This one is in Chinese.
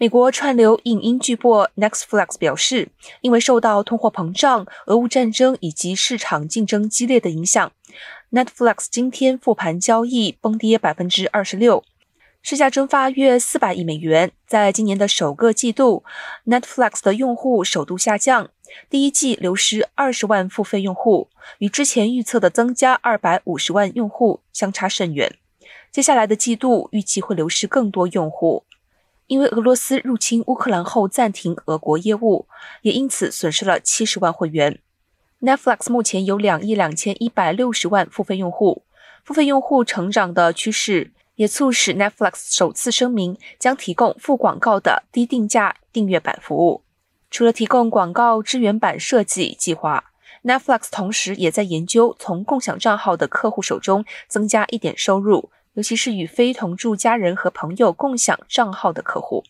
美国串流影音巨擘 Netflix 表示，因为受到通货膨胀、俄乌战争以及市场竞争激烈的影响，Netflix 今天复盘交易崩跌百分之二十六，市价蒸发约四百亿美元。在今年的首个季度，Netflix 的用户首度下降，第一季流失二十万付费用户，与之前预测的增加二百五十万用户相差甚远。接下来的季度预计会流失更多用户。因为俄罗斯入侵乌克兰后暂停俄国业务，也因此损失了七十万会员。Netflix 目前有两亿两千一百六十万付费用户，付费用户成长的趋势也促使 Netflix 首次声明将提供付广告的低定价订阅版服务。除了提供广告支援版设计计划，Netflix 同时也在研究从共享账号的客户手中增加一点收入。尤其是与非同住家人和朋友共享账号的客户。